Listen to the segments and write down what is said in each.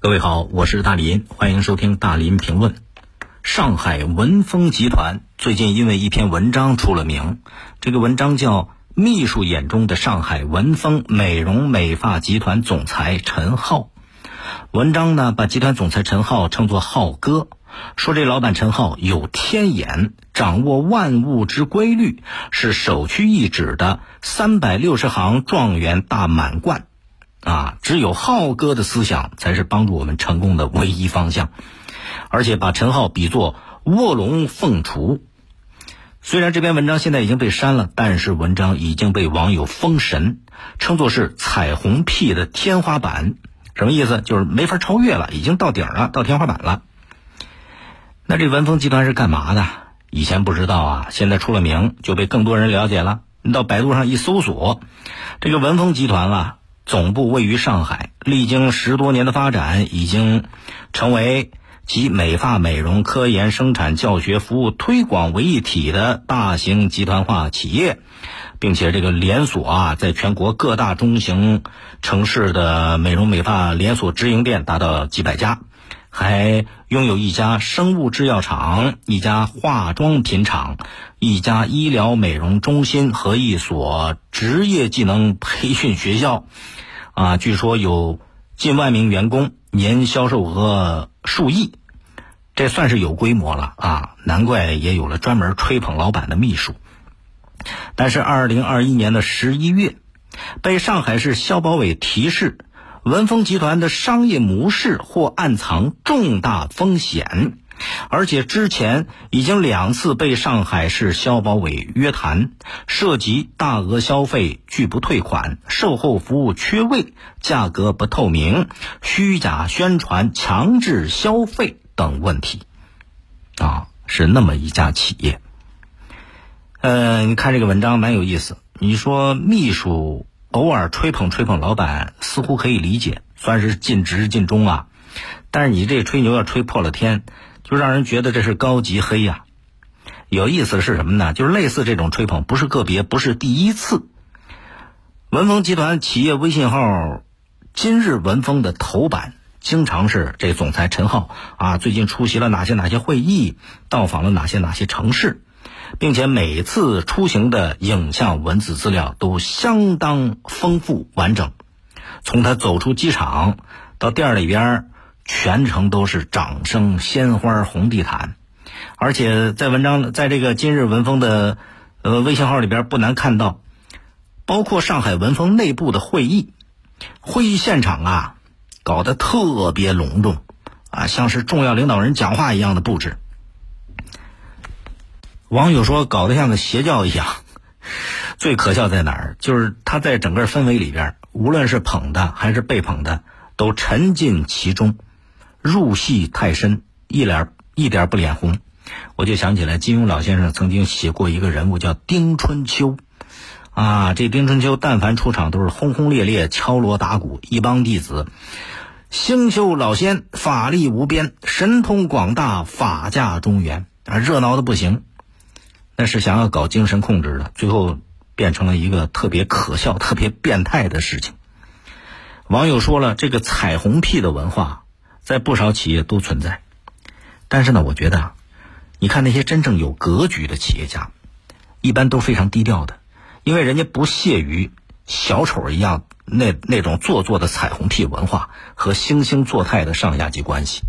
各位好，我是大林，欢迎收听大林评论。上海文峰集团最近因为一篇文章出了名，这个文章叫《秘书眼中的上海文峰美容美发集团总裁陈浩》。文章呢，把集团总裁陈浩称作“浩哥”，说这老板陈浩有天眼，掌握万物之规律，是首屈一指的三百六十行状元大满贯。啊，只有浩哥的思想才是帮助我们成功的唯一方向，而且把陈浩比作卧龙凤雏。虽然这篇文章现在已经被删了，但是文章已经被网友封神，称作是彩虹屁的天花板。什么意思？就是没法超越了，已经到顶了，到天花板了。那这文峰集团是干嘛的？以前不知道啊，现在出了名，就被更多人了解了。你到百度上一搜索，这个文峰集团啊。总部位于上海，历经十多年的发展，已经成为集美发、美容、科研、生产、教学、服务、推广为一体的大型集团化企业，并且这个连锁啊，在全国各大中型城市的美容美发连锁直营店达到几百家，还拥有一家生物制药厂、一家化妆品厂、一家医疗美容中心和一所职业技能培训学校。啊，据说有近万名员工，年销售额数亿，这算是有规模了啊！难怪也有了专门吹捧老板的秘书。但是，二零二一年的十一月，被上海市消保委提示，文峰集团的商业模式或暗藏重大风险。而且之前已经两次被上海市消保委约谈，涉及大额消费拒不退款、售后服务缺位、价格不透明、虚假宣传、强制消费等问题。啊，是那么一家企业。嗯，你看这个文章蛮有意思。你说秘书偶尔吹捧吹捧老板，似乎可以理解，算是尽职尽忠啊。但是你这吹牛要吹破了天。就让人觉得这是高级黑呀！有意思是什么呢？就是类似这种吹捧不是个别，不是第一次。文峰集团企业微信号“今日文峰”的头版经常是这总裁陈浩啊，最近出席了哪些哪些会议，到访了哪些哪些城市，并且每次出行的影像、文字资料都相当丰富完整。从他走出机场到店里边。全程都是掌声、鲜花、红地毯，而且在文章在这个今日文峰的呃微信号里边，不难看到，包括上海文峰内部的会议，会议现场啊，搞得特别隆重，啊，像是重要领导人讲话一样的布置。网友说搞得像个邪教一样，最可笑在哪儿？就是他在整个氛围里边，无论是捧的还是被捧的，都沉浸其中。入戏太深，一脸一点不脸红，我就想起来金庸老先生曾经写过一个人物叫丁春秋，啊，这丁春秋但凡出场都是轰轰烈烈、敲锣打鼓，一帮弟子，星宿老仙法力无边，神通广大，法驾中原啊，热闹的不行。那是想要搞精神控制的，最后变成了一个特别可笑、特别变态的事情。网友说了，这个彩虹屁的文化。在不少企业都存在，但是呢，我觉得，你看那些真正有格局的企业家，一般都非常低调的，因为人家不屑于小丑一样那那种做作的彩虹屁文化和惺惺作态的上下级关系。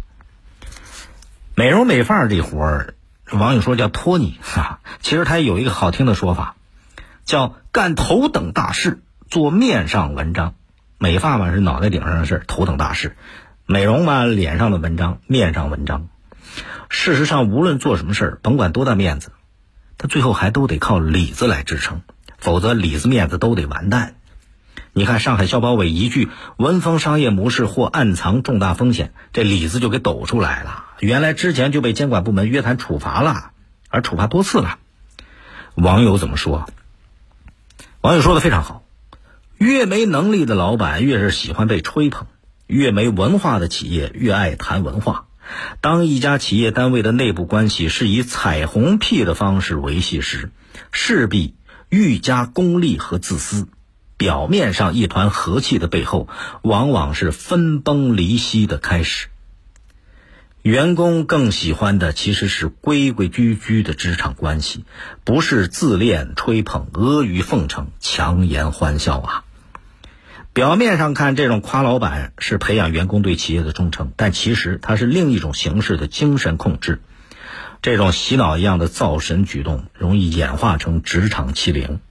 美容美发这活儿，网友说叫托尼哈，其实他有一个好听的说法，叫干头等大事，做面上文章。美发嘛是脑袋顶上的事，头等大事。美容嘛，脸上的文章，面上文章。事实上，无论做什么事，甭管多大面子，他最后还都得靠里子来支撑，否则里子面子都得完蛋。你看，上海消保委一句“文风商业模式或暗藏重大风险”，这里子就给抖出来了。原来之前就被监管部门约谈处罚了，而处罚多次了。网友怎么说？网友说的非常好，越没能力的老板越是喜欢被吹捧。越没文化的企业越爱谈文化。当一家企业单位的内部关系是以彩虹屁的方式维系时，势必愈加功利和自私。表面上一团和气的背后，往往是分崩离析的开始。员工更喜欢的其实是规规矩矩的职场关系，不是自恋、吹捧、阿谀奉承、强颜欢笑啊。表面上看，这种夸老板是培养员工对企业的忠诚，但其实它是另一种形式的精神控制。这种洗脑一样的造神举动，容易演化成职场欺凌。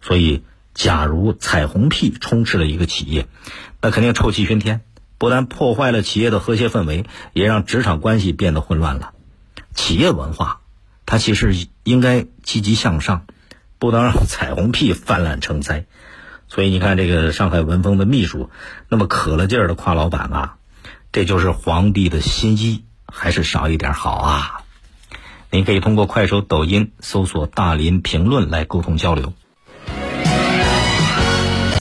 所以，假如彩虹屁充斥了一个企业，那肯定臭气熏天。不但破坏了企业的和谐氛围，也让职场关系变得混乱了。企业文化，它其实应该积极向上，不能让彩虹屁泛滥成灾。所以你看，这个上海文峰的秘书那么可了劲儿的夸老板啊，这就是皇帝的心意，还是少一点好啊？您可以通过快手、抖音搜索“大林评论”来沟通交流。